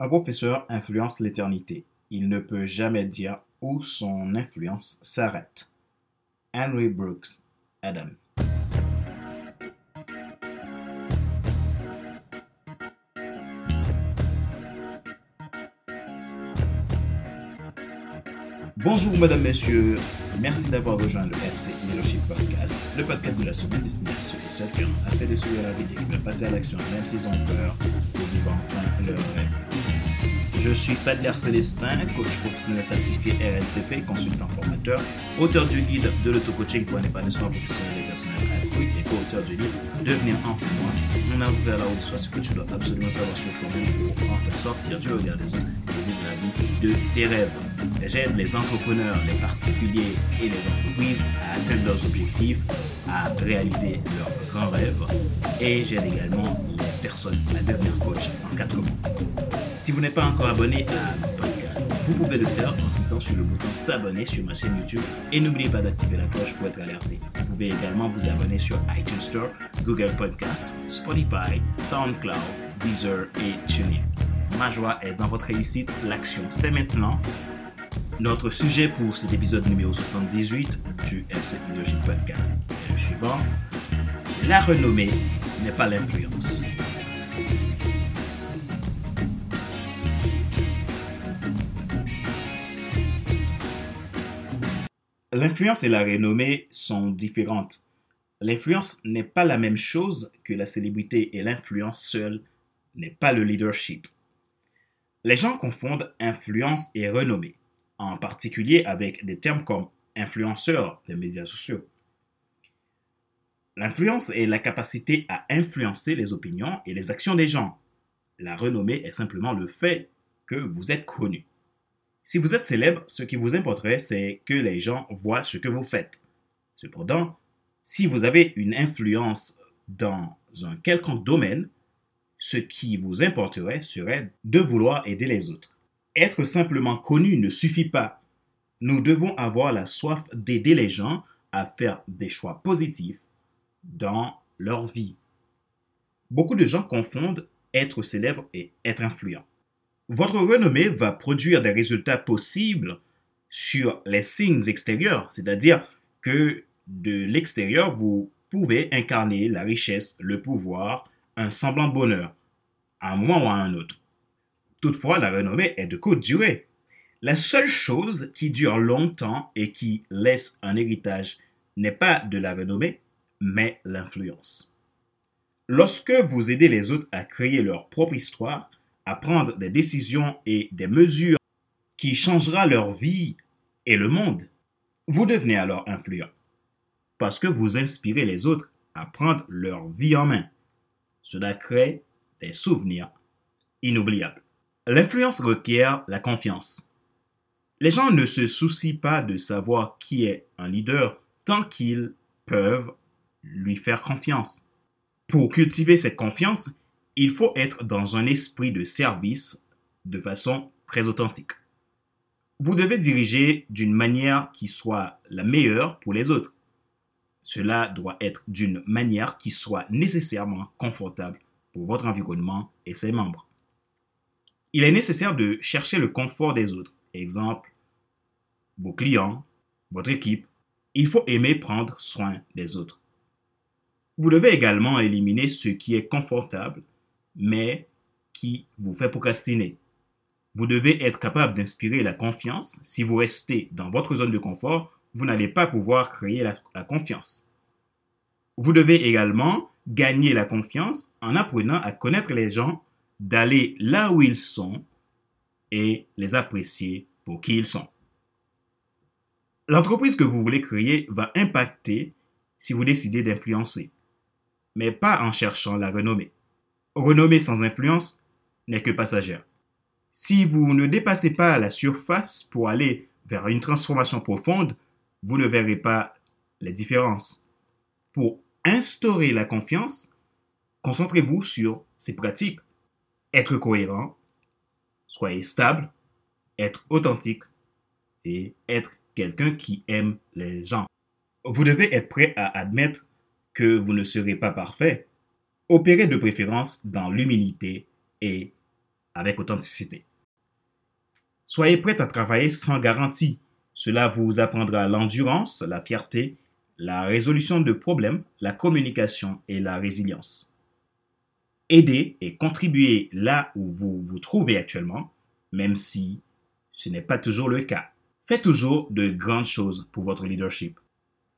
Un professeur influence l'éternité. Il ne peut jamais dire où son influence s'arrête. Henry Brooks Adam. Bonjour, mesdames, messieurs. Merci d'avoir rejoint le FC Leadership Podcast, le podcast de la semaine destiné à ceux et celles qui ont assez de suivre la vie et qui passer à l'action, même s'ils ont peur, pour vivre enfin leur rêve. Je suis Fadler Célestin, coach professionnel certifié RNCP, consultant formateur, auteur du guide de l'auto-coaching pour un épanouissement professionnel et personnel accru et co-auteur du livre Devenir enfin moi. On a ouvert la haute soit ce que tu dois absolument savoir sur toi-même pour enfin sortir du regard des autres et vivre la vie de tes rêves. J'aide les entrepreneurs, les particuliers et les entreprises à atteindre leurs objectifs, à réaliser leurs grands rêves et j'aide également les personnes à devenir coach en quatre mots. Si vous n'êtes pas encore abonné à vous pouvez le faire en cliquant sur le bouton s'abonner sur ma chaîne YouTube et n'oubliez pas d'activer la cloche pour être alerté. Vous pouvez également vous abonner sur iTunes Store, Google Podcast, Spotify, SoundCloud, Deezer et TuneIn. Ma joie est dans votre réussite, l'action c'est maintenant. Notre sujet pour cet épisode numéro 78 du FC Leadership Podcast est le suivant. La renommée n'est pas l'influence. L'influence et la renommée sont différentes. L'influence n'est pas la même chose que la célébrité et l'influence seule n'est pas le leadership. Les gens confondent influence et renommée, en particulier avec des termes comme influenceur des médias sociaux. L'influence est la capacité à influencer les opinions et les actions des gens. La renommée est simplement le fait que vous êtes connu. Si vous êtes célèbre, ce qui vous importerait, c'est que les gens voient ce que vous faites. Cependant, si vous avez une influence dans un quelconque domaine, ce qui vous importerait serait de vouloir aider les autres. Être simplement connu ne suffit pas. Nous devons avoir la soif d'aider les gens à faire des choix positifs dans leur vie. Beaucoup de gens confondent être célèbre et être influent. Votre renommée va produire des résultats possibles sur les signes extérieurs, c'est-à-dire que de l'extérieur, vous pouvez incarner la richesse, le pouvoir, un semblant de bonheur, à un moment ou à un autre. Toutefois, la renommée est de courte durée. La seule chose qui dure longtemps et qui laisse un héritage n'est pas de la renommée, mais l'influence. Lorsque vous aidez les autres à créer leur propre histoire, à prendre des décisions et des mesures qui changera leur vie et le monde, vous devenez alors influent. Parce que vous inspirez les autres à prendre leur vie en main. Cela crée des souvenirs inoubliables. L'influence requiert la confiance. Les gens ne se soucient pas de savoir qui est un leader tant qu'ils peuvent lui faire confiance. Pour cultiver cette confiance, il faut être dans un esprit de service de façon très authentique. Vous devez diriger d'une manière qui soit la meilleure pour les autres. Cela doit être d'une manière qui soit nécessairement confortable pour votre environnement et ses membres. Il est nécessaire de chercher le confort des autres. Exemple, vos clients, votre équipe. Il faut aimer prendre soin des autres. Vous devez également éliminer ce qui est confortable mais qui vous fait procrastiner. Vous devez être capable d'inspirer la confiance. Si vous restez dans votre zone de confort, vous n'allez pas pouvoir créer la, confiance. Vous devez également gagner la confiance en apprenant à connaître les gens, d'aller là où ils sont et les apprécier pour qui ils sont. L'entreprise que vous voulez créer va impacter si vous décidez d'influencer, mais pas en cherchant la renommée renommée sans influence n'est que passagère. Si vous ne dépassez pas la surface pour aller vers une transformation profonde, vous ne verrez pas les différences. Pour instaurer la confiance, concentrez-vous sur ces pratiques. Être cohérent, soyez stable, être authentique et être quelqu'un qui aime les gens. Vous devez être prêt à admettre que vous ne serez pas parfait Opérez de préférence dans l'humilité et avec authenticité. Soyez prêt à travailler sans garantie. Cela vous apprendra l'endurance, la fierté, la résolution de problèmes, la communication et la résilience. Aidez et contribuez là où vous vous trouvez actuellement, même si ce n'est pas toujours le cas. Faites toujours de grandes choses pour votre leadership.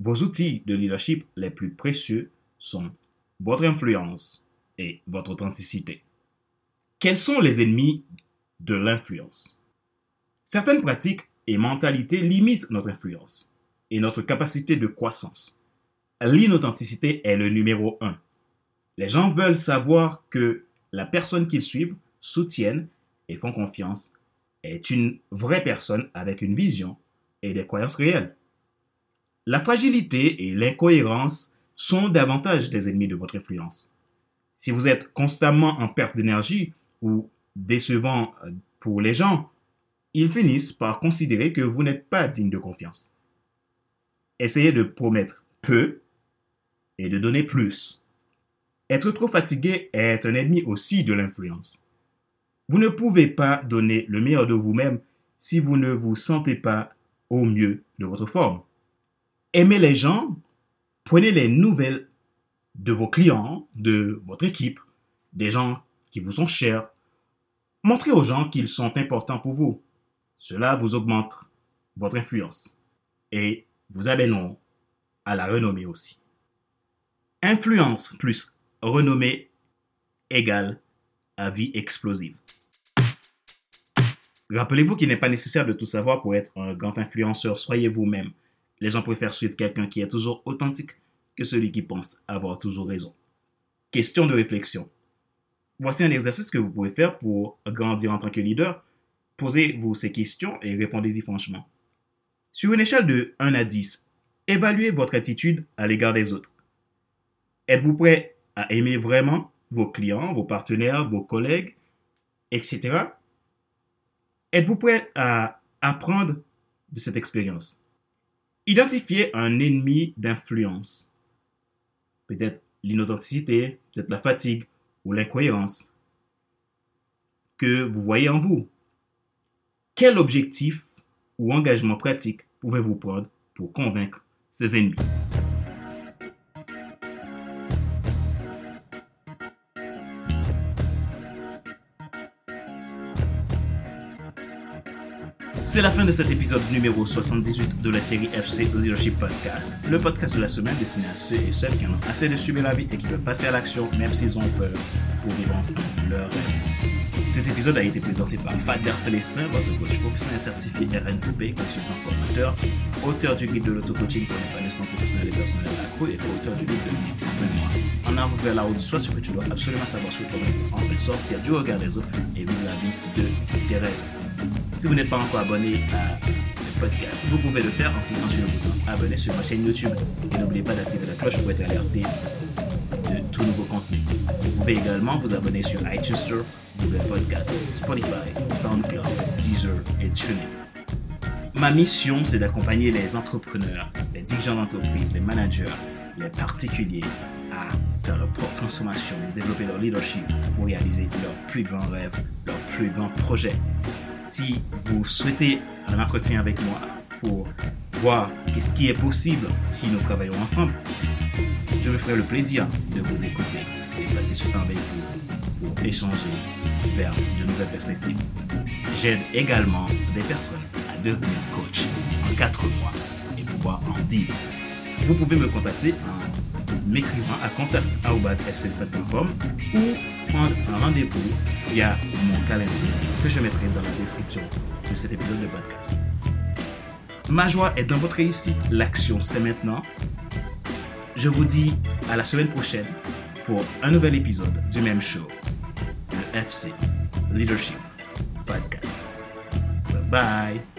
Vos outils de leadership les plus précieux sont votre influence et votre authenticité. Quels sont les ennemis de l'influence? Certaines pratiques et mentalités limitent notre influence et notre capacité de croissance. L'inauthenticité est le numéro un. Les gens veulent savoir que la personne qu'ils suivent, soutiennent et font confiance est une vraie personne avec une vision et des croyances réelles. La fragilité et l'incohérence sont davantage des ennemis de votre influence. Si vous êtes constamment en perte d'énergie ou décevant euh, pour les gens, ils finissent par considérer que vous n'êtes pas digne de confiance. Essayez de promettre peu et de donner plus. Être trop fatigué est un ennemi aussi de l'influence. Vous ne pouvez pas donner le meilleur de vous-même si vous ne vous sentez pas au mieux de votre forme. Aimez les gens, prenez les nouvelles de vos clients, de votre équipe, des gens qui vous sont chers. Montrez aux gens qu'ils sont importants pour vous. Cela vous augmente votre influence et vous amèneront à la renommée aussi. Influence plus renommée égale vie explosive. Rappelez-vous qu'il n'est pas nécessaire de tout savoir pour être un grand influenceur. Soyez vous-même. Les gens préfèrent suivre quelqu'un qui est toujours authentique que celui qui pense avoir toujours raison. Question de réflexion. Voici un exercice que vous pouvez faire pour grandir en tant que leader. Posez-vous ces questions et répondez-y franchement. Sur une échelle de 1 à 10, évaluez votre attitude à l'égard des autres. Êtes-vous prêt à aimer vraiment vos clients, vos partenaires, vos collègues, etc. Êtes-vous prêt à apprendre de cette expérience? Identifiez un ennemi d'influence. Peut-être l'inauthenticité, peut-être la fatigue ou l'incohérence que vous voyez en vous. Quel objectif ou engagement pratique pouvez-vous prendre pour convaincre ces ennemis? C'est la fin de cet épisode numéro 78 de la série FC Leadership Podcast, le podcast de la semaine destiné à ceux et celles qui en ont assez de subir la vie et qui veulent passer à l'action même s'ils ont peur pour vivre leur rêve. Cet épisode a été présenté par Fader Célestin, votre coach professionnel certifié RNCP, consultant formateur, auteur du guide de l'auto-coaching pour l'épanouissement professionnel et personnel accro et auteur du guide de moi. En avant vers la haute, soit ce que tu dois absolument savoir sur toi-même pour enfin sortir du regard des autres et vivre la vie de tes rêves. Si vous n'êtes pas encore abonné à ce podcast, vous pouvez le faire en cliquant sur le bouton abonner sur ma chaîne YouTube. Et n'oubliez pas d'activer la cloche pour être alerté de tout nouveau contenu. Vous pouvez également vous abonner sur iTunes Store, Google Podcast, Spotify, SoundCloud, Deezer et TuneIn. Ma mission, c'est d'accompagner les entrepreneurs, les dirigeants d'entreprise, les managers, les particuliers à faire leur propre transformation, développer leur leadership pour réaliser leurs plus grands rêves, leurs plus grands projets. Si vous souhaitez un entretien avec moi pour voir qu'est-ce qui est possible si nous travaillons ensemble, je me ferai le plaisir de vous écouter et passer ce temps avec vous pour échanger vers de nouvelles perspectives. J'aide également des personnes à devenir coach en 4 mois et pouvoir en vivre. Vous pouvez me contacter en m'écrivant à contact.fc7.com ou prendre un rendez-vous via mon calendrier que je mettrai dans la description de cet épisode de podcast. Ma joie est dans votre réussite. L'action, c'est maintenant. Je vous dis à la semaine prochaine pour un nouvel épisode du même show, le FC Leadership Podcast. Bye bye.